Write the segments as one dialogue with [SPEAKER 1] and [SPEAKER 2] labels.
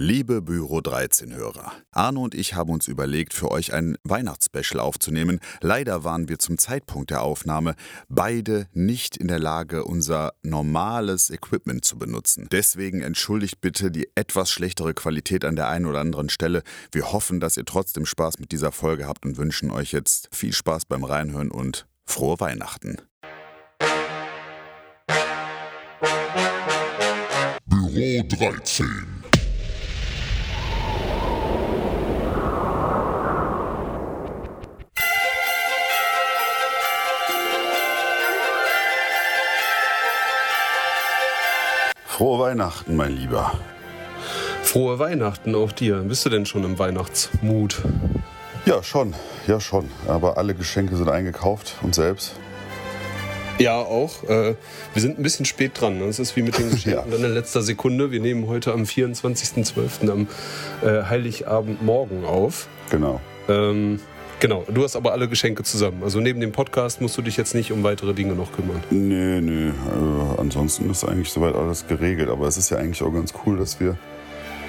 [SPEAKER 1] Liebe Büro 13 Hörer, Arno und ich haben uns überlegt, für euch ein Weihnachtsspecial aufzunehmen. Leider waren wir zum Zeitpunkt der Aufnahme beide nicht in der Lage, unser normales Equipment zu benutzen. Deswegen entschuldigt bitte die etwas schlechtere Qualität an der einen oder anderen Stelle. Wir hoffen, dass ihr trotzdem Spaß mit dieser Folge habt und wünschen euch jetzt viel Spaß beim Reinhören und frohe Weihnachten.
[SPEAKER 2] Büro 13.
[SPEAKER 1] Frohe Weihnachten, mein Lieber.
[SPEAKER 3] Frohe Weihnachten auch dir. Bist du denn schon im Weihnachtsmut?
[SPEAKER 1] Ja, schon. Ja, schon. Aber alle Geschenke sind eingekauft und selbst.
[SPEAKER 3] Ja, auch. Äh, wir sind ein bisschen spät dran. Das ist wie mit den Geschenken ja. dann in letzter Sekunde. Wir nehmen heute am 24.12. am äh, Heiligabend morgen auf.
[SPEAKER 1] Genau.
[SPEAKER 3] Ähm, Genau, du hast aber alle Geschenke zusammen. Also neben dem Podcast musst du dich jetzt nicht um weitere Dinge noch kümmern.
[SPEAKER 1] Nee, nee. Äh, ansonsten ist eigentlich soweit alles geregelt. Aber es ist ja eigentlich auch ganz cool, dass wir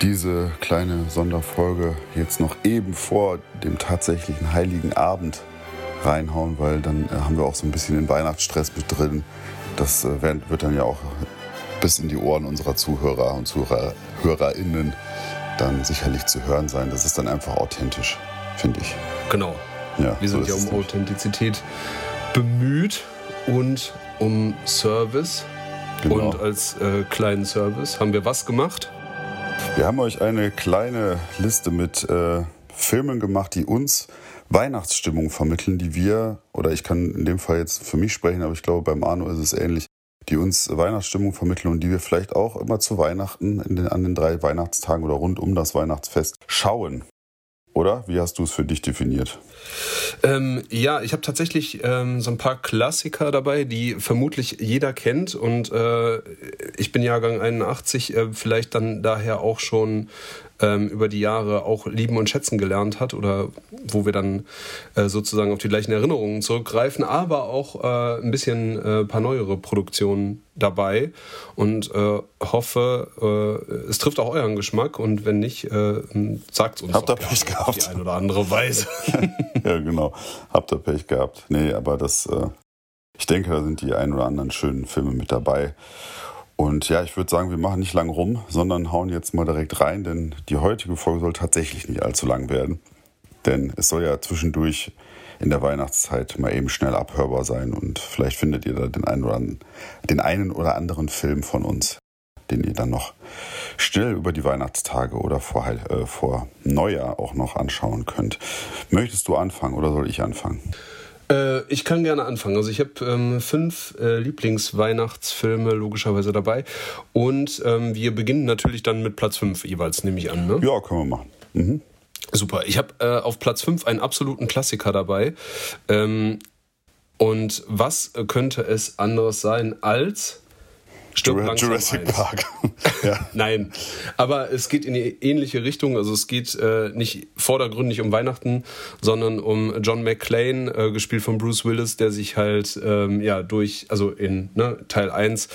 [SPEAKER 1] diese kleine Sonderfolge jetzt noch eben vor dem tatsächlichen Heiligen Abend reinhauen, weil dann äh, haben wir auch so ein bisschen den Weihnachtsstress mit drin. Das äh, wird dann ja auch bis in die Ohren unserer Zuhörer und ZuhörerInnen dann sicherlich zu hören sein. Das ist dann einfach authentisch, finde ich.
[SPEAKER 3] Genau. Ja, wir sind so ja um Authentizität bemüht und um Service. Genau. Und als äh, kleinen Service haben wir was gemacht?
[SPEAKER 1] Wir haben euch eine kleine Liste mit äh, Filmen gemacht, die uns Weihnachtsstimmung vermitteln, die wir, oder ich kann in dem Fall jetzt für mich sprechen, aber ich glaube, beim Arno ist es ähnlich, die uns Weihnachtsstimmung vermitteln und die wir vielleicht auch immer zu Weihnachten den, an den drei Weihnachtstagen oder rund um das Weihnachtsfest schauen. Oder? Wie hast du es für dich definiert?
[SPEAKER 3] Ähm, ja, ich habe tatsächlich ähm, so ein paar Klassiker dabei, die vermutlich jeder kennt. Und äh, ich bin Jahrgang 81, äh, vielleicht dann daher auch schon ähm, über die Jahre auch lieben und schätzen gelernt hat oder wo wir dann äh, sozusagen auf die gleichen Erinnerungen zurückgreifen, aber auch äh, ein bisschen äh, paar neuere Produktionen dabei und äh, hoffe, äh, es trifft auch euren Geschmack und wenn nicht, äh, sagt es uns
[SPEAKER 1] Habt ihr Pech gehabt? auf
[SPEAKER 3] die eine oder andere Weise.
[SPEAKER 1] ja, genau. Habt ihr Pech gehabt. Nee, aber das, ich denke, da sind die ein oder anderen schönen Filme mit dabei. Und ja, ich würde sagen, wir machen nicht lang rum, sondern hauen jetzt mal direkt rein, denn die heutige Folge soll tatsächlich nicht allzu lang werden. Denn es soll ja zwischendurch in der Weihnachtszeit mal eben schnell abhörbar sein und vielleicht findet ihr da den einen oder anderen, den einen oder anderen Film von uns, den ihr dann noch schnell über die Weihnachtstage oder vor, äh, vor Neujahr auch noch anschauen könnt. Möchtest du anfangen oder soll ich anfangen?
[SPEAKER 3] Äh, ich kann gerne anfangen. Also ich habe ähm, fünf äh, Lieblingsweihnachtsfilme logischerweise dabei. Und ähm, wir beginnen natürlich dann mit Platz fünf jeweils, nehme ich an. Ne?
[SPEAKER 1] Ja, können wir machen. Mhm.
[SPEAKER 3] Super. Ich habe äh, auf Platz fünf einen absoluten Klassiker dabei. Ähm, und was könnte es anderes sein als
[SPEAKER 1] Stirb Jurassic Park.
[SPEAKER 3] ja. Nein, aber es geht in die ähnliche Richtung. Also es geht äh, nicht vordergründig um Weihnachten, sondern um John McClane, äh, gespielt von Bruce Willis, der sich halt ähm, ja durch, also in ne, Teil 1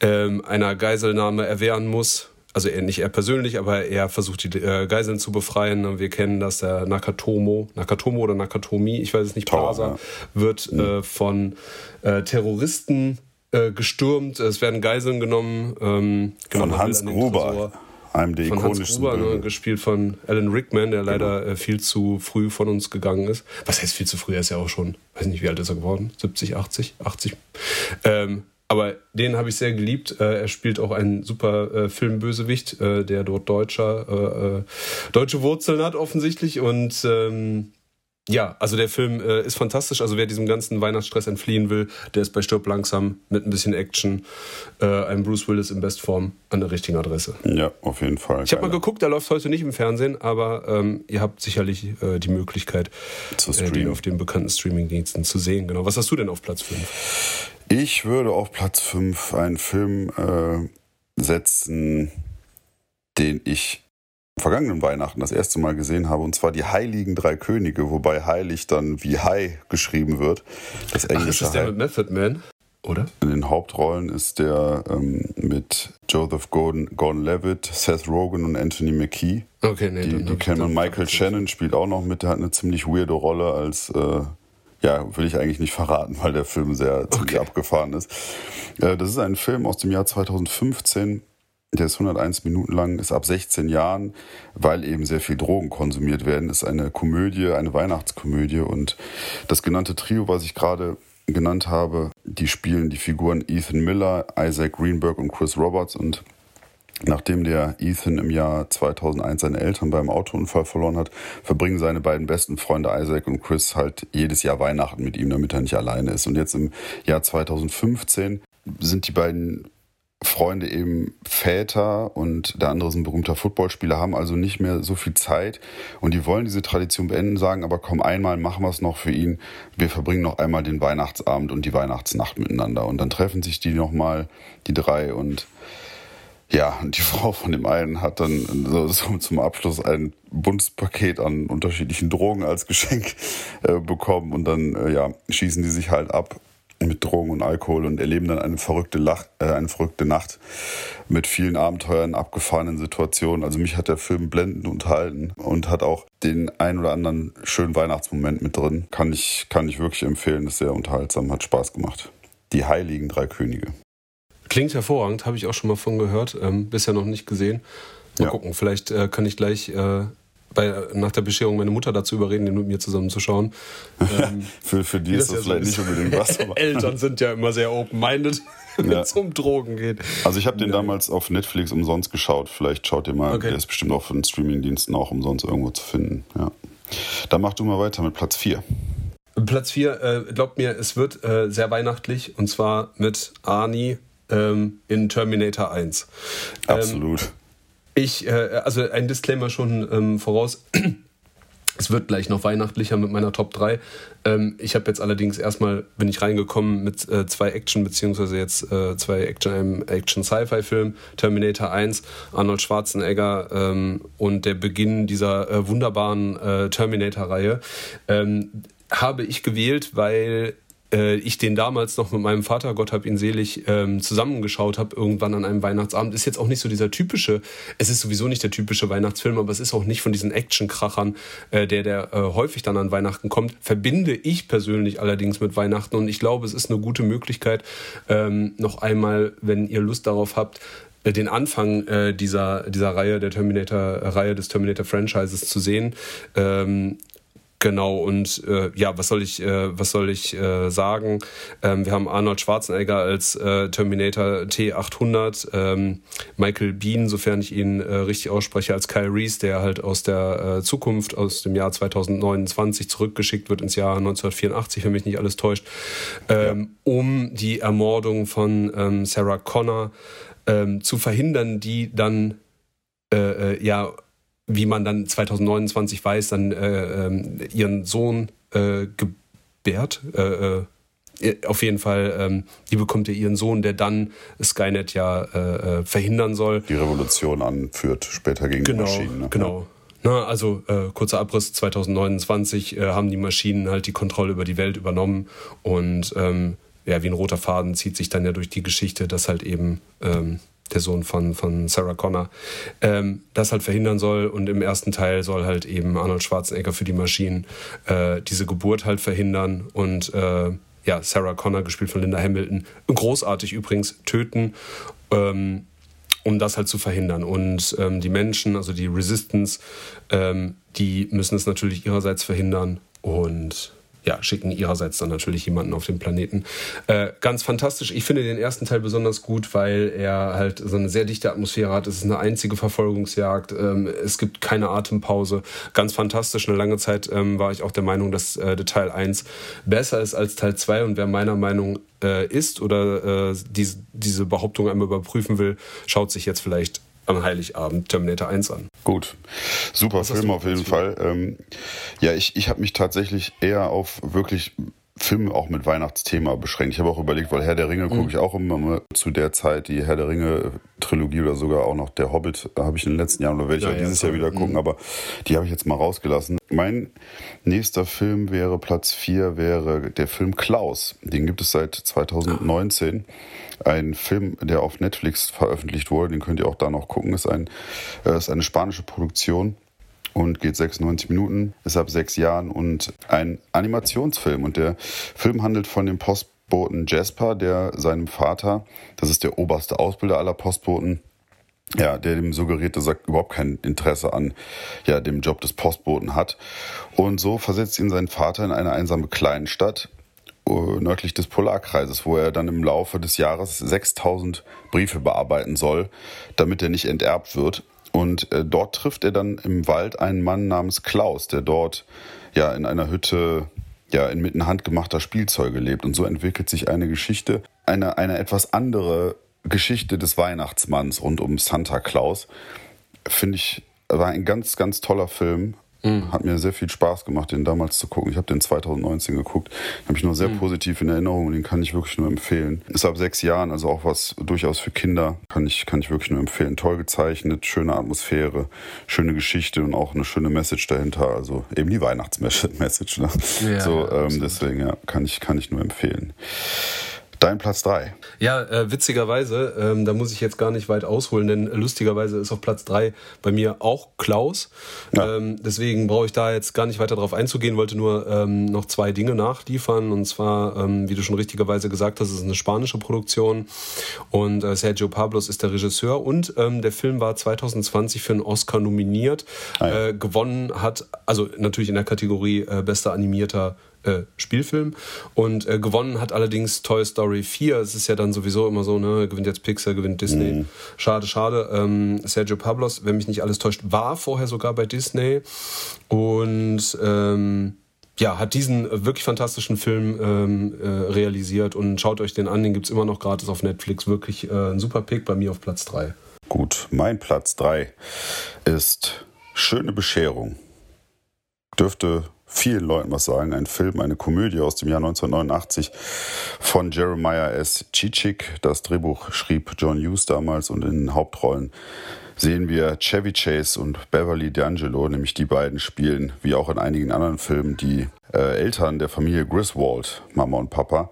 [SPEAKER 3] ähm, einer Geiselnahme erwehren muss. Also er nicht er persönlich, aber er versucht die äh, Geiseln zu befreien. Wir kennen das, der Nakatomo, Nakatomo oder Nakatomi, ich weiß es nicht, Plaza, ja. wird mhm. äh, von äh, Terroristen äh, gestürmt, es werden Geiseln genommen.
[SPEAKER 1] Ähm, genau, von Hans Gruber. Einem der von Hans Gruber,
[SPEAKER 3] ne, gespielt von Alan Rickman, der leider genau. äh, viel zu früh von uns gegangen ist. Was heißt viel zu früh? Er ist ja auch schon, weiß nicht, wie alt ist er geworden? 70, 80, 80. Ähm, aber den habe ich sehr geliebt. Äh, er spielt auch einen super äh, Filmbösewicht, äh, der dort Deutscher, deutsche Wurzeln hat offensichtlich. Und ähm, ja, also der Film äh, ist fantastisch. Also wer diesem ganzen Weihnachtsstress entfliehen will, der ist bei Stirb langsam mit ein bisschen Action, äh, ein Bruce Willis in Bestform an der richtigen Adresse.
[SPEAKER 1] Ja, auf jeden Fall.
[SPEAKER 3] Ich habe mal geguckt, der läuft heute nicht im Fernsehen, aber ähm, ihr habt sicherlich äh, die Möglichkeit, äh, den auf den bekannten Streamingdiensten zu sehen. Genau. Was hast du denn auf Platz 5?
[SPEAKER 1] Ich würde auf Platz 5 einen Film äh, setzen, den ich vergangenen Weihnachten das erste Mal gesehen habe, und zwar die Heiligen Drei Könige, wobei heilig dann wie High geschrieben wird.
[SPEAKER 3] Das englische Ach, ist das der mit Method Man? oder?
[SPEAKER 1] In den Hauptrollen ist der ähm, mit Joseph Gordon, Gordon Levitt, Seth Rogen und Anthony McKee.
[SPEAKER 3] Okay, nee,
[SPEAKER 1] die, die kennen man. Michael Shannon spielt auch noch mit, der hat eine ziemlich weirde Rolle als, äh, ja, will ich eigentlich nicht verraten, weil der Film sehr ziemlich okay. abgefahren ist. Äh, das ist ein Film aus dem Jahr 2015. Der ist 101 Minuten lang, ist ab 16 Jahren, weil eben sehr viel Drogen konsumiert werden. Ist eine Komödie, eine Weihnachtskomödie. Und das genannte Trio, was ich gerade genannt habe, die spielen die Figuren Ethan Miller, Isaac Greenberg und Chris Roberts. Und nachdem der Ethan im Jahr 2001 seine Eltern beim Autounfall verloren hat, verbringen seine beiden besten Freunde Isaac und Chris halt jedes Jahr Weihnachten mit ihm, damit er nicht alleine ist. Und jetzt im Jahr 2015 sind die beiden Freunde eben Väter und der andere ist ein berühmter Footballspieler, haben also nicht mehr so viel Zeit. Und die wollen diese Tradition beenden, sagen aber komm, einmal machen wir es noch für ihn. Wir verbringen noch einmal den Weihnachtsabend und die Weihnachtsnacht miteinander. Und dann treffen sich die nochmal, die drei und ja, und die Frau von dem einen hat dann so, so zum Abschluss ein buntes Paket an unterschiedlichen Drogen als Geschenk äh, bekommen. Und dann äh, ja, schießen die sich halt ab mit Drogen und Alkohol und erleben dann eine verrückte, Lach, äh, eine verrückte Nacht mit vielen Abenteuern, abgefahrenen Situationen. Also mich hat der Film blendend unterhalten und hat auch den ein oder anderen schönen Weihnachtsmoment mit drin. Kann ich, kann ich wirklich empfehlen, ist sehr unterhaltsam, hat Spaß gemacht. Die Heiligen Drei Könige.
[SPEAKER 3] Klingt hervorragend, habe ich auch schon mal von gehört, ähm, bisher noch nicht gesehen. Mal ja. gucken, vielleicht äh, kann ich gleich äh, bei, nach der Bescherung meine Mutter dazu überreden, den mit mir zusammenzuschauen.
[SPEAKER 1] Ähm, für, für die ist das, das vielleicht so nicht unbedingt was.
[SPEAKER 3] Eltern sind ja immer sehr open-minded, wenn es um Drogen geht.
[SPEAKER 1] Also ich habe den damals auf Netflix umsonst geschaut. Vielleicht schaut ihr mal, okay. der ist bestimmt auch von Streamingdiensten auch umsonst irgendwo zu finden. Ja. Dann mach du mal weiter mit Platz 4.
[SPEAKER 3] Platz 4, äh, glaubt mir, es wird äh, sehr weihnachtlich und zwar mit Arnie ähm, in Terminator 1.
[SPEAKER 1] Absolut.
[SPEAKER 3] Ähm, ich, äh, also ein Disclaimer schon ähm, voraus. Es wird gleich noch weihnachtlicher mit meiner Top 3. Ähm, ich habe jetzt allerdings erstmal, bin ich reingekommen mit äh, zwei Action, beziehungsweise jetzt äh, zwei Action, einem Action-Sci-Fi-Film, Terminator 1, Arnold Schwarzenegger ähm, und der Beginn dieser äh, wunderbaren äh, Terminator-Reihe. Ähm, habe ich gewählt, weil äh, ich den damals noch mit meinem Vater, Gott hab ihn selig, ähm, zusammengeschaut habe, irgendwann an einem Weihnachtsabend. Ist jetzt auch nicht so dieser typische, es ist sowieso nicht der typische Weihnachtsfilm, aber es ist auch nicht von diesen Actionkrachern, äh, der, der äh, häufig dann an Weihnachten kommt. Verbinde ich persönlich allerdings mit Weihnachten und ich glaube, es ist eine gute Möglichkeit, ähm, noch einmal, wenn ihr Lust darauf habt, äh, den Anfang äh, dieser, dieser Reihe, der Terminator-Reihe des Terminator-Franchises zu sehen. Ähm, Genau, und äh, ja, was soll ich, äh, was soll ich äh, sagen? Ähm, wir haben Arnold Schwarzenegger als äh, Terminator T800, ähm, Michael Bean, sofern ich ihn äh, richtig ausspreche, als Kyle Reese, der halt aus der äh, Zukunft, aus dem Jahr 2029 zurückgeschickt wird ins Jahr 1984, wenn mich nicht alles täuscht, ähm, ja. um die Ermordung von ähm, Sarah Connor ähm, zu verhindern, die dann äh, äh, ja wie man dann 2029 weiß, dann äh, äh, ihren Sohn äh, gebärt. Äh, äh, auf jeden Fall, ähm, die bekommt ja ihren Sohn, der dann Skynet ja äh, verhindern soll.
[SPEAKER 1] Die Revolution anführt später gegen
[SPEAKER 3] genau,
[SPEAKER 1] die Maschinen.
[SPEAKER 3] Ne? Genau. Na, also äh, kurzer Abriss, 2029 äh, haben die Maschinen halt die Kontrolle über die Welt übernommen und ähm, ja, wie ein roter Faden zieht sich dann ja durch die Geschichte, dass halt eben ähm, der Sohn von, von Sarah Connor, ähm, das halt verhindern soll. Und im ersten Teil soll halt eben Arnold Schwarzenegger für die Maschinen äh, diese Geburt halt verhindern und äh, ja, Sarah Connor, gespielt von Linda Hamilton, großartig übrigens, töten. Ähm, um das halt zu verhindern. Und ähm, die Menschen, also die Resistance, ähm, die müssen es natürlich ihrerseits verhindern. Und ja, schicken ihrerseits dann natürlich jemanden auf den Planeten. Äh, ganz fantastisch. Ich finde den ersten Teil besonders gut, weil er halt so eine sehr dichte Atmosphäre hat. Es ist eine einzige Verfolgungsjagd. Ähm, es gibt keine Atempause. Ganz fantastisch. Eine lange Zeit ähm, war ich auch der Meinung, dass äh, Teil 1 besser ist als Teil 2. Und wer meiner Meinung äh, ist oder äh, diese, diese Behauptung einmal überprüfen will, schaut sich jetzt vielleicht am Heiligabend Terminator 1 an.
[SPEAKER 1] Gut, super Film auf jeden Fall. Ähm, ja, ich, ich habe mich tatsächlich eher auf wirklich Filme auch mit Weihnachtsthema beschränkt. Ich habe auch überlegt, weil Herr der Ringe mhm. gucke ich auch immer zu der Zeit, die Herr der Ringe Trilogie oder sogar auch noch der Hobbit habe ich in den letzten Jahren oder werde ich ja, auch dieses ja, Jahr wieder gucken, mhm. aber die habe ich jetzt mal rausgelassen. Mein nächster Film wäre Platz 4 wäre der Film Klaus. Den gibt es seit 2019. Ein Film, der auf Netflix veröffentlicht wurde, den könnt ihr auch da noch gucken. Ist ein äh, ist eine spanische Produktion und geht 96 Minuten, ist ab sechs Jahren und ein Animationsfilm. Und der Film handelt von dem Postboten Jasper, der seinem Vater, das ist der oberste Ausbilder aller Postboten, ja, der dem suggeriert, dass er überhaupt kein Interesse an ja, dem Job des Postboten hat. Und so versetzt ihn sein Vater in eine einsame Kleinstadt äh, nördlich des Polarkreises, wo er dann im Laufe des Jahres 6000 Briefe bearbeiten soll, damit er nicht enterbt wird. Und äh, dort trifft er dann im Wald einen Mann namens Klaus, der dort ja in einer Hütte ja inmitten handgemachter Spielzeuge lebt. Und so entwickelt sich eine Geschichte, eine, eine etwas andere Geschichte des Weihnachtsmanns rund um Santa Claus. Finde ich, war ein ganz, ganz toller Film. Mhm. Hat mir sehr viel Spaß gemacht, den damals zu gucken. Ich habe den 2019 geguckt. Habe ich nur sehr mhm. positiv in Erinnerung und den kann ich wirklich nur empfehlen. Ist ab sechs Jahren, also auch was durchaus für Kinder, kann ich, kann ich wirklich nur empfehlen. Toll gezeichnet, schöne Atmosphäre, schöne Geschichte und auch eine schöne Message dahinter. Also eben die Weihnachtsmessage. Ne? Ja, so, ähm, deswegen ja, kann ich, kann ich nur empfehlen. Dein Platz 3.
[SPEAKER 3] Ja, äh, witzigerweise, ähm, da muss ich jetzt gar nicht weit ausholen, denn lustigerweise ist auf Platz 3 bei mir auch Klaus. Ja. Ähm, deswegen brauche ich da jetzt gar nicht weiter drauf einzugehen, wollte nur ähm, noch zwei Dinge nachliefern. Und zwar, ähm, wie du schon richtigerweise gesagt hast, es ist eine spanische Produktion und äh, Sergio Pablos ist der Regisseur und ähm, der Film war 2020 für einen Oscar nominiert. Ah, ja. äh, gewonnen hat, also natürlich in der Kategorie äh, bester animierter äh, Spielfilm. Und äh, gewonnen hat allerdings Toy Story 4. Es ist ja dann sowieso immer so, ne, gewinnt jetzt Pixar, gewinnt Disney. Mhm. Schade, schade. Ähm, Sergio Pablos, wenn mich nicht alles täuscht, war vorher sogar bei Disney. Und ähm, ja, hat diesen wirklich fantastischen Film ähm, äh, realisiert und schaut euch den an, den gibt es immer noch gratis auf Netflix. Wirklich äh, ein super Pick bei mir auf Platz 3.
[SPEAKER 1] Gut, mein Platz 3 ist Schöne Bescherung. Dürfte vielen Leuten was sagen. Ein Film, eine Komödie aus dem Jahr 1989 von Jeremiah S. Chichik. Das Drehbuch schrieb John Hughes damals und in den Hauptrollen sehen wir Chevy Chase und Beverly D'Angelo, nämlich die beiden spielen, wie auch in einigen anderen Filmen, die äh, Eltern der Familie Griswold, Mama und Papa,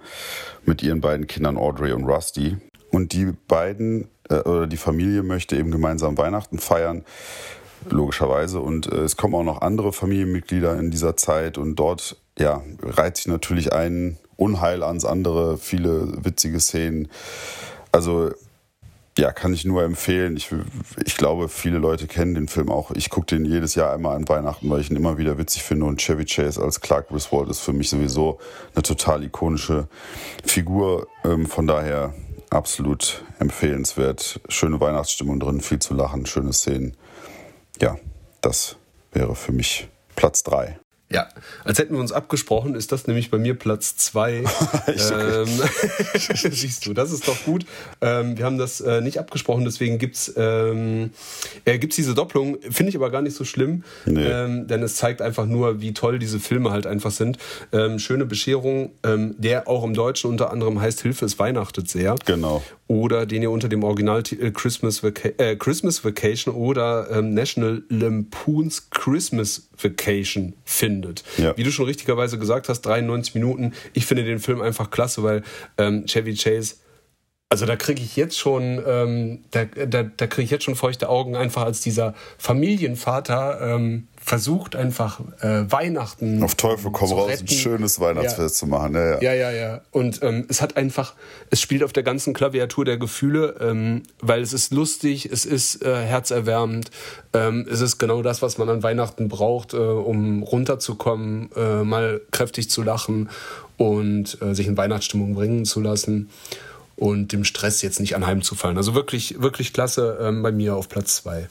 [SPEAKER 1] mit ihren beiden Kindern Audrey und Rusty. Und die beiden äh, oder die Familie möchte eben gemeinsam Weihnachten feiern logischerweise. Und äh, es kommen auch noch andere Familienmitglieder in dieser Zeit und dort ja, reiht sich natürlich ein Unheil ans andere, viele witzige Szenen. Also ja, kann ich nur empfehlen. Ich, ich glaube, viele Leute kennen den Film auch. Ich gucke den jedes Jahr einmal an Weihnachten, weil ich ihn immer wieder witzig finde. Und Chevy Chase als Clark Griswold ist für mich sowieso eine total ikonische Figur. Ähm, von daher absolut empfehlenswert. Schöne Weihnachtsstimmung drin, viel zu lachen, schöne Szenen ja, das wäre für mich Platz 3.
[SPEAKER 3] Ja, als hätten wir uns abgesprochen, ist das nämlich bei mir Platz zwei. ähm, siehst du, das ist doch gut. Ähm, wir haben das äh, nicht abgesprochen, deswegen gibt's ähm, äh, gibt's diese Doppelung. Finde ich aber gar nicht so schlimm, nee. ähm, denn es zeigt einfach nur, wie toll diese Filme halt einfach sind. Ähm, schöne Bescherung, ähm, der auch im Deutschen unter anderem heißt Hilfe, es weihnachtet sehr.
[SPEAKER 1] Genau
[SPEAKER 3] oder den ihr unter dem Originaltitel Christmas, Vaca äh, Christmas Vacation oder ähm, National Lampoons Christmas Vacation findet. Ja. Wie du schon richtigerweise gesagt hast, 93 Minuten. Ich finde den Film einfach klasse, weil ähm, Chevy Chase also da kriege ich jetzt schon, ähm, da, da, da kriege ich jetzt schon feuchte Augen, einfach als dieser Familienvater ähm, versucht einfach äh, Weihnachten.
[SPEAKER 1] Auf Teufel komm raus, retten. ein schönes Weihnachtsfest ja. zu machen. Ja,
[SPEAKER 3] ja, ja. ja, ja. Und ähm, es hat einfach, es spielt auf der ganzen Klaviatur der Gefühle, ähm, weil es ist lustig, es ist äh, herzerwärmend, ähm, es ist genau das, was man an Weihnachten braucht, äh, um runterzukommen, äh, mal kräftig zu lachen und äh, sich in Weihnachtsstimmung bringen zu lassen und dem Stress jetzt nicht anheimzufallen. Also wirklich, wirklich klasse ähm, bei mir auf Platz zwei.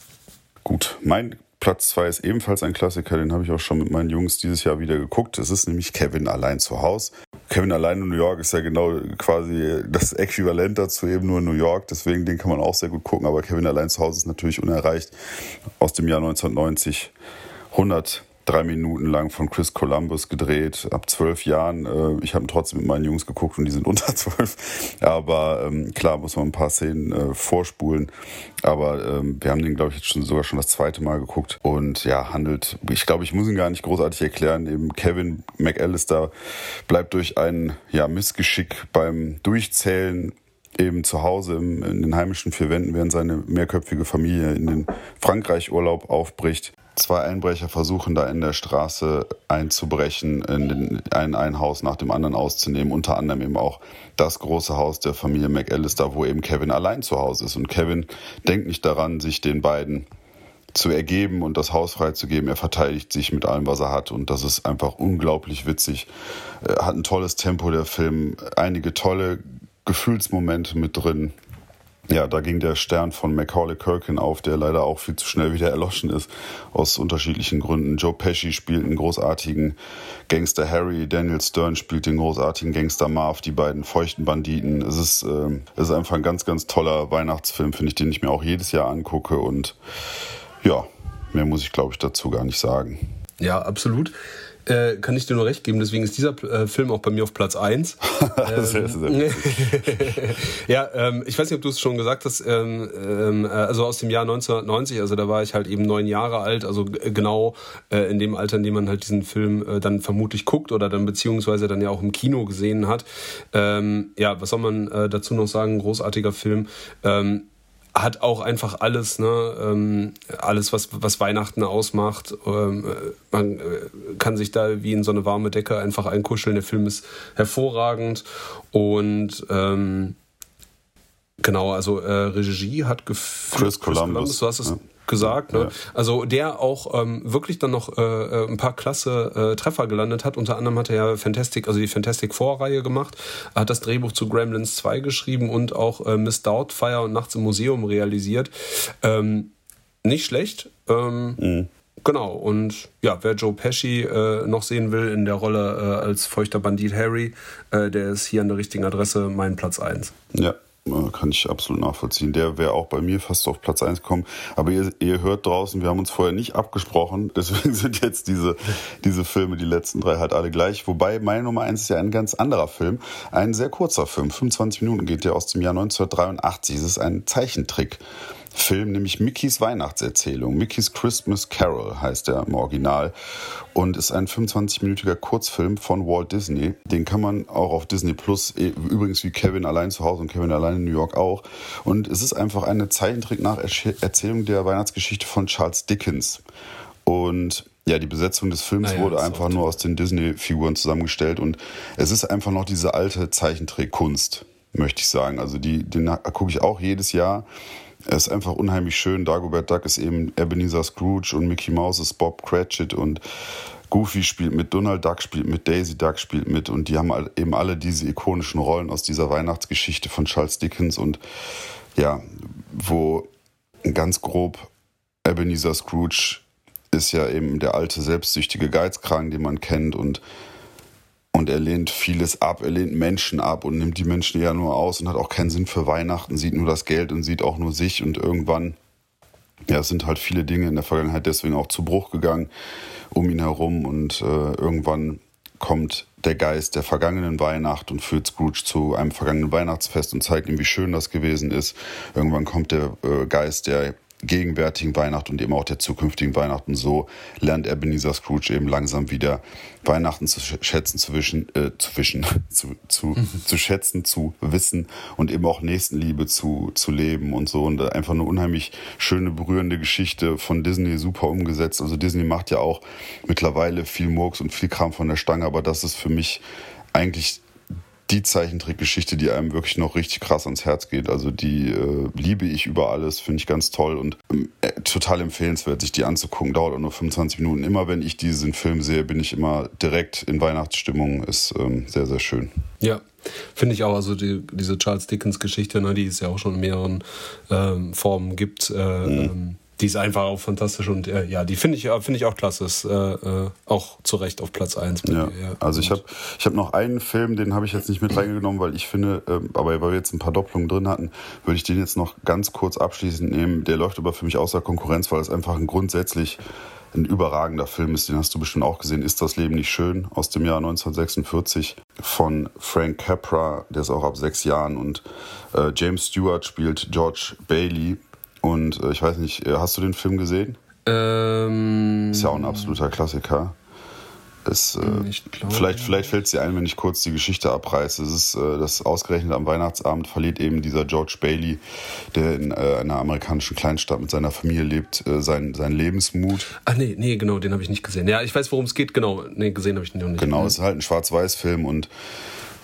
[SPEAKER 1] Gut, mein Platz zwei ist ebenfalls ein Klassiker, den habe ich auch schon mit meinen Jungs dieses Jahr wieder geguckt. Es ist nämlich Kevin allein zu Hause. Kevin allein in New York ist ja genau quasi das Äquivalent dazu eben nur in New York, deswegen den kann man auch sehr gut gucken, aber Kevin allein zu Hause ist natürlich unerreicht aus dem Jahr 1990. 100 drei Minuten lang von Chris Columbus gedreht, ab zwölf Jahren. Äh, ich habe trotzdem mit meinen Jungs geguckt und die sind unter zwölf. Aber ähm, klar muss man ein paar Szenen äh, vorspulen. Aber ähm, wir haben den, glaube ich, jetzt schon sogar schon das zweite Mal geguckt. Und ja, handelt, ich glaube, ich muss ihn gar nicht großartig erklären. Eben Kevin McAllister bleibt durch ein ja, Missgeschick beim Durchzählen eben zu Hause im, in den heimischen vier Wänden, während seine mehrköpfige Familie in den Frankreich-Urlaub aufbricht. Zwei Einbrecher versuchen da in der Straße einzubrechen, in den, ein, ein Haus nach dem anderen auszunehmen, unter anderem eben auch das große Haus der Familie McAllister, wo eben Kevin allein zu Hause ist. Und Kevin denkt nicht daran, sich den beiden zu ergeben und das Haus freizugeben. Er verteidigt sich mit allem, was er hat und das ist einfach unglaublich witzig. Hat ein tolles Tempo, der Film, einige tolle Gefühlsmomente mit drin. Ja, da ging der Stern von Macaulay Culkin auf, der leider auch viel zu schnell wieder erloschen ist, aus unterschiedlichen Gründen. Joe Pesci spielt einen großartigen Gangster Harry, Daniel Stern spielt den großartigen Gangster Marv, die beiden feuchten Banditen. Es ist, äh, es ist einfach ein ganz, ganz toller Weihnachtsfilm, finde ich, den ich mir auch jedes Jahr angucke. Und ja, mehr muss ich, glaube ich, dazu gar nicht sagen.
[SPEAKER 3] Ja, absolut äh, kann ich dir nur recht geben. Deswegen ist dieser äh, Film auch bei mir auf Platz 1. sehr, sehr ähm, ja, ähm, ich weiß nicht, ob du es schon gesagt hast. Ähm, ähm, äh, also aus dem Jahr 1990, also da war ich halt eben neun Jahre alt, also genau äh, in dem Alter, in dem man halt diesen Film äh, dann vermutlich guckt oder dann beziehungsweise dann ja auch im Kino gesehen hat. Ähm, ja, was soll man äh, dazu noch sagen? Großartiger Film. Ähm, hat auch einfach alles, ne, ähm, alles, was, was Weihnachten ausmacht. Ähm, man äh, kann sich da wie in so eine warme Decke einfach einkuscheln. Der Film ist hervorragend und ähm, genau, also äh, Regie hat
[SPEAKER 1] geführt. Chris Columbus. Columbus.
[SPEAKER 3] Du hast es ja gesagt. Ne? Ja. Also der auch ähm, wirklich dann noch äh, äh, ein paar klasse äh, Treffer gelandet hat. Unter anderem hat er ja Fantastic, also die Fantastic Vorreihe gemacht, hat das Drehbuch zu Gremlins 2 geschrieben und auch äh, Miss Doubtfire und Nachts im Museum realisiert. Ähm, nicht schlecht. Ähm, mhm. Genau, und ja, wer Joe Pesci äh, noch sehen will in der Rolle äh, als feuchter Bandit Harry, äh, der ist hier an der richtigen Adresse, mein Platz 1.
[SPEAKER 1] Ja, kann ich absolut nachvollziehen. Der wäre auch bei mir fast auf Platz 1 gekommen. Aber ihr, ihr hört draußen, wir haben uns vorher nicht abgesprochen. Deswegen sind jetzt diese, diese Filme, die letzten drei, halt alle gleich. Wobei meine Nummer 1 ist ja ein ganz anderer Film. Ein sehr kurzer Film. 25 Minuten geht der aus dem Jahr 1983. Es ist ein Zeichentrick. Film, nämlich Mickeys Weihnachtserzählung. Mickeys Christmas Carol heißt er im Original und ist ein 25-minütiger Kurzfilm von Walt Disney. Den kann man auch auf Disney Plus, eh, übrigens wie Kevin allein zu Hause und Kevin allein in New York auch. Und es ist einfach eine Zeichentrick-Nacherzählung der Weihnachtsgeschichte von Charles Dickens. Und ja, die Besetzung des Films ah ja, wurde einfach nur aus den Disney-Figuren zusammengestellt und es ist einfach noch diese alte Zeichentrick-Kunst, möchte ich sagen. Also die, den gucke ich auch jedes Jahr. Er ist einfach unheimlich schön. Dagobert Duck ist eben Ebenezer Scrooge und Mickey Mouse ist Bob Cratchit und Goofy spielt mit, Donald Duck spielt mit, Daisy Duck spielt mit und die haben eben alle diese ikonischen Rollen aus dieser Weihnachtsgeschichte von Charles Dickens und ja, wo ganz grob Ebenezer Scrooge ist ja eben der alte selbstsüchtige Geizkragen, den man kennt und und er lehnt vieles ab, er lehnt Menschen ab und nimmt die Menschen ja nur aus und hat auch keinen Sinn für Weihnachten, sieht nur das Geld und sieht auch nur sich und irgendwann, ja, es sind halt viele Dinge in der Vergangenheit deswegen auch zu Bruch gegangen um ihn herum und äh, irgendwann kommt der Geist der vergangenen Weihnacht und führt Scrooge zu einem vergangenen Weihnachtsfest und zeigt ihm, wie schön das gewesen ist. Irgendwann kommt der äh, Geist der gegenwärtigen Weihnacht und eben auch der zukünftigen Weihnachten. So lernt Ebenezer Scrooge eben langsam wieder Weihnachten zu schätzen, zu wischen, äh, zu wischen, zu, zu, mhm. zu schätzen, zu wissen und eben auch Nächstenliebe zu, zu leben und so. Und einfach eine unheimlich schöne, berührende Geschichte von Disney super umgesetzt. Also Disney macht ja auch mittlerweile viel Murks und viel Kram von der Stange, aber das ist für mich eigentlich die Zeichentrickgeschichte, die einem wirklich noch richtig krass ans Herz geht. Also die äh, liebe ich über alles, finde ich ganz toll und äh, total empfehlenswert, sich die anzugucken. Dauert auch nur 25 Minuten. Immer wenn ich diesen Film sehe, bin ich immer direkt in Weihnachtsstimmung. Ist ähm, sehr, sehr schön.
[SPEAKER 3] Ja, finde ich auch. Also die, diese Charles Dickens-Geschichte, ne, die es ja auch schon in mehreren ähm, Formen gibt. Äh, mhm. Ähm, die ist einfach auch fantastisch und äh, ja, die finde ich, finde ich auch klasse. Ist äh, äh, auch zu Recht auf Platz 1.
[SPEAKER 1] Ja. ja. Also ich habe ich hab noch einen Film, den habe ich jetzt nicht mit reingenommen, weil ich finde, äh, aber weil wir jetzt ein paar Doppelungen drin hatten, würde ich den jetzt noch ganz kurz abschließend nehmen. Der läuft aber für mich außer Konkurrenz, weil es einfach ein grundsätzlich ein überragender Film ist, den hast du bestimmt auch gesehen, Ist das Leben nicht schön? aus dem Jahr 1946 von Frank Capra, der ist auch ab sechs Jahren und äh, James Stewart spielt George Bailey und äh, ich weiß nicht, äh, hast du den Film gesehen?
[SPEAKER 3] Ähm,
[SPEAKER 1] ist ja auch ein absoluter Klassiker. Es, äh,
[SPEAKER 3] glaube,
[SPEAKER 1] vielleicht vielleicht fällt es dir ein, wenn ich kurz die Geschichte abreiße. Es ist, äh, dass ausgerechnet am Weihnachtsabend verliert eben dieser George Bailey, der in äh, einer amerikanischen Kleinstadt mit seiner Familie lebt, äh, seinen, seinen Lebensmut.
[SPEAKER 3] Ach nee, nee, genau, den habe ich nicht gesehen. Ja, ich weiß, worum es geht, genau. Nee, gesehen habe ich den noch nicht.
[SPEAKER 1] Genau, es ist halt ein Schwarz-Weiß-Film und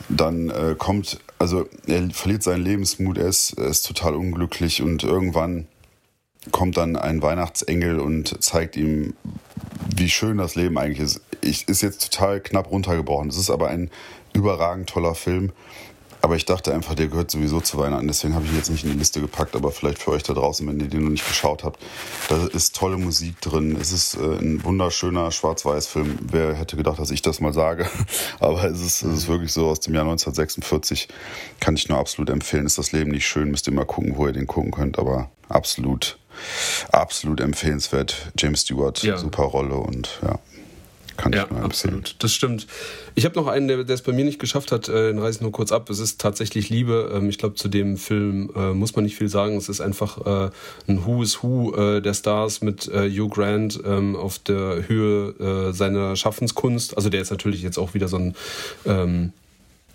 [SPEAKER 1] dann äh, kommt, also er verliert seinen Lebensmut, er ist, er ist total unglücklich und irgendwann kommt dann ein Weihnachtsengel und zeigt ihm, wie schön das Leben eigentlich ist. Ich, ist jetzt total knapp runtergebrochen. Es ist aber ein überragend toller Film. Aber ich dachte einfach, der gehört sowieso zu Weihnachten. Deswegen habe ich ihn jetzt nicht in die Liste gepackt. Aber vielleicht für euch da draußen, wenn ihr den noch nicht geschaut habt. Da ist tolle Musik drin. Es ist äh, ein wunderschöner Schwarz-Weiß-Film. Wer hätte gedacht, dass ich das mal sage? Aber es ist, es ist wirklich so aus dem Jahr 1946. Kann ich nur absolut empfehlen. Ist das Leben nicht schön? Müsst ihr mal gucken, wo ihr den gucken könnt. Aber absolut, absolut empfehlenswert. James Stewart,
[SPEAKER 3] Ja.
[SPEAKER 1] super Rolle und ja. Kann
[SPEAKER 3] Ja,
[SPEAKER 1] ich empfehlen.
[SPEAKER 3] absolut. Das stimmt. Ich habe noch einen, der der es bei mir nicht geschafft hat. Äh, den reiße ich nur kurz ab. Es ist tatsächlich Liebe. Ähm, ich glaube, zu dem Film äh, muss man nicht viel sagen. Es ist einfach äh, ein Who is Who äh, der Stars mit äh, Hugh Grant ähm, auf der Höhe äh, seiner Schaffenskunst. Also der ist natürlich jetzt auch wieder so ein ähm,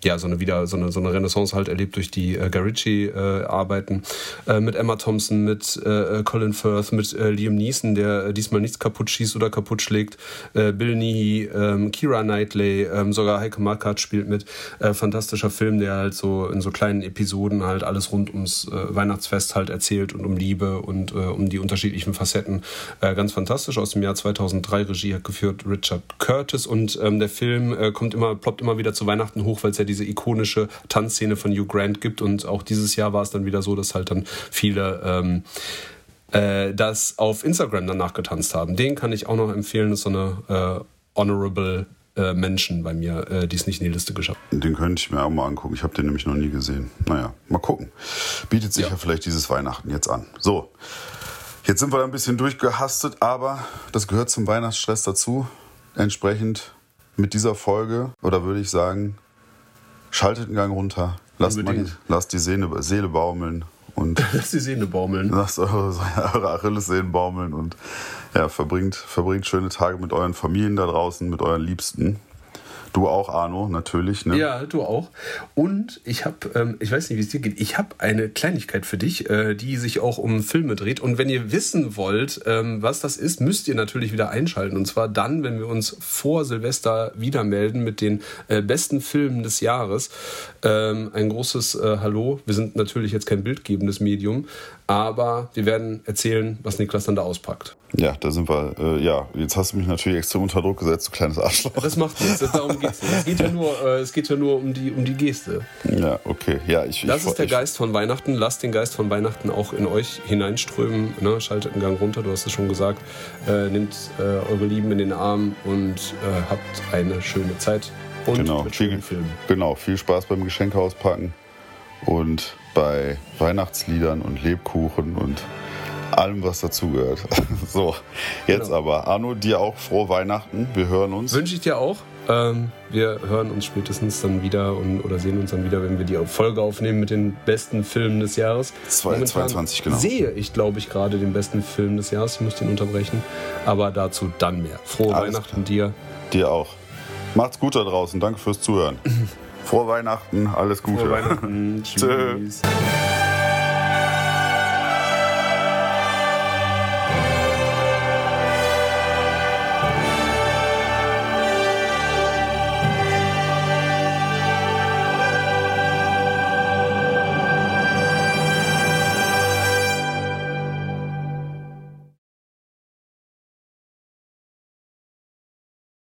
[SPEAKER 3] ja, so eine wieder so eine, so eine Renaissance halt erlebt durch die äh, Guy Ritchie-Arbeiten äh, mit Emma Thompson, mit äh, Colin Firth, mit äh, Liam Neeson, der äh, diesmal nichts kaputt schießt oder kaputt schlägt, äh, Bill Nighy, ähm, Kira Knightley, ähm, sogar Heike Markert spielt mit. Äh, fantastischer Film, der halt so in so kleinen Episoden halt alles rund ums äh, Weihnachtsfest halt erzählt und um Liebe und äh, um die unterschiedlichen Facetten. Äh, ganz fantastisch aus dem Jahr 2003. Regie hat geführt Richard Curtis und ähm, der Film äh, kommt immer, ploppt immer wieder zu Weihnachten hoch, weil es ja diese ikonische Tanzszene von Hugh Grant gibt und auch dieses Jahr war es dann wieder so, dass halt dann viele ähm, äh, das auf Instagram danach getanzt haben. Den kann ich auch noch empfehlen, das ist so eine äh, honorable äh, Menschen bei mir, äh, die es nicht in die Liste geschafft haben.
[SPEAKER 1] Den könnte ich mir auch mal angucken. Ich habe den nämlich noch nie gesehen. Naja, mal gucken. Bietet sich ja,
[SPEAKER 3] Ja.
[SPEAKER 1] vielleicht dieses Weihnachten jetzt an. So, jetzt sind wir da ein bisschen durchgehastet, aber das gehört zum Weihnachtsstress dazu. Entsprechend mit dieser Folge, oder würde ich sagen, schaltet einen Gang runter, lasst, mal die, lasst die Seele, Seele baumeln und
[SPEAKER 3] Lass die Sehne baumeln.
[SPEAKER 1] lasst eure, eure Achillessehnen baumeln und ja, verbringt, verbringt schöne Tage mit euren Familien da draußen, mit euren Liebsten. Du auch, Arno, natürlich. Ne?
[SPEAKER 3] Ja, du auch. Und ich habe, ähm, ich weiß nicht, wie es dir geht, ich habe eine Kleinigkeit für dich, äh, die sich auch um Filme dreht. Und wenn ihr wissen wollt, ähm, was das ist, müsst ihr natürlich wieder einschalten. Und zwar dann, wenn wir uns vor Silvester wieder melden mit den äh, besten Filmen des Jahres. Ähm, ein großes äh, Hallo. Wir sind natürlich jetzt kein bildgebendes Medium, aber wir werden erzählen, was Niklas dann da auspackt.
[SPEAKER 1] Ja, da sind wir. Äh, ja, jetzt hast du mich natürlich extrem unter Druck gesetzt, du kleines Arschloch.
[SPEAKER 3] Das macht nichts, darum geht's nicht. Es geht ja nur, äh, es geht ja nur um die, um die Geste.
[SPEAKER 1] Ja, okay. Ja, ich,
[SPEAKER 3] Das
[SPEAKER 1] ich,
[SPEAKER 3] ist der
[SPEAKER 1] ich,
[SPEAKER 3] Geist von Weihnachten. Lasst den Geist von Weihnachten auch in euch hineinströmen. Ne? Schaltet einen Gang runter, du hast es schon gesagt. Äh, nehmt äh, eure Lieben in den Arm und äh, habt eine schöne Zeit. Und
[SPEAKER 1] Genau, viel, genau, viel Spaß beim Geschenke auspacken und bei Weihnachtsliedern und Lebkuchen und allem, was dazugehört. So, jetzt
[SPEAKER 3] Genau.
[SPEAKER 1] aber. Arno, dir auch frohe Weihnachten. Wir hören uns.
[SPEAKER 3] Wünsche ich dir auch. Ähm, wir hören uns spätestens dann wieder und, oder sehen uns dann wieder, wenn wir die Folge aufnehmen mit den besten Filmen des Jahres.
[SPEAKER 1] Zwei-
[SPEAKER 3] Momentan
[SPEAKER 1] 22, genau.
[SPEAKER 3] Sehe ich, glaube ich, gerade den besten Film des Jahres. Ich muss den unterbrechen. Aber dazu dann mehr. Frohe
[SPEAKER 1] Alles
[SPEAKER 3] Weihnachten dir.
[SPEAKER 1] Dir auch. Macht's gut da draußen. Danke fürs Zuhören. Frohe Weihnachten. Alles Gute.
[SPEAKER 3] Frohe Weihnachten.
[SPEAKER 1] Tschö.
[SPEAKER 3] Tschüss.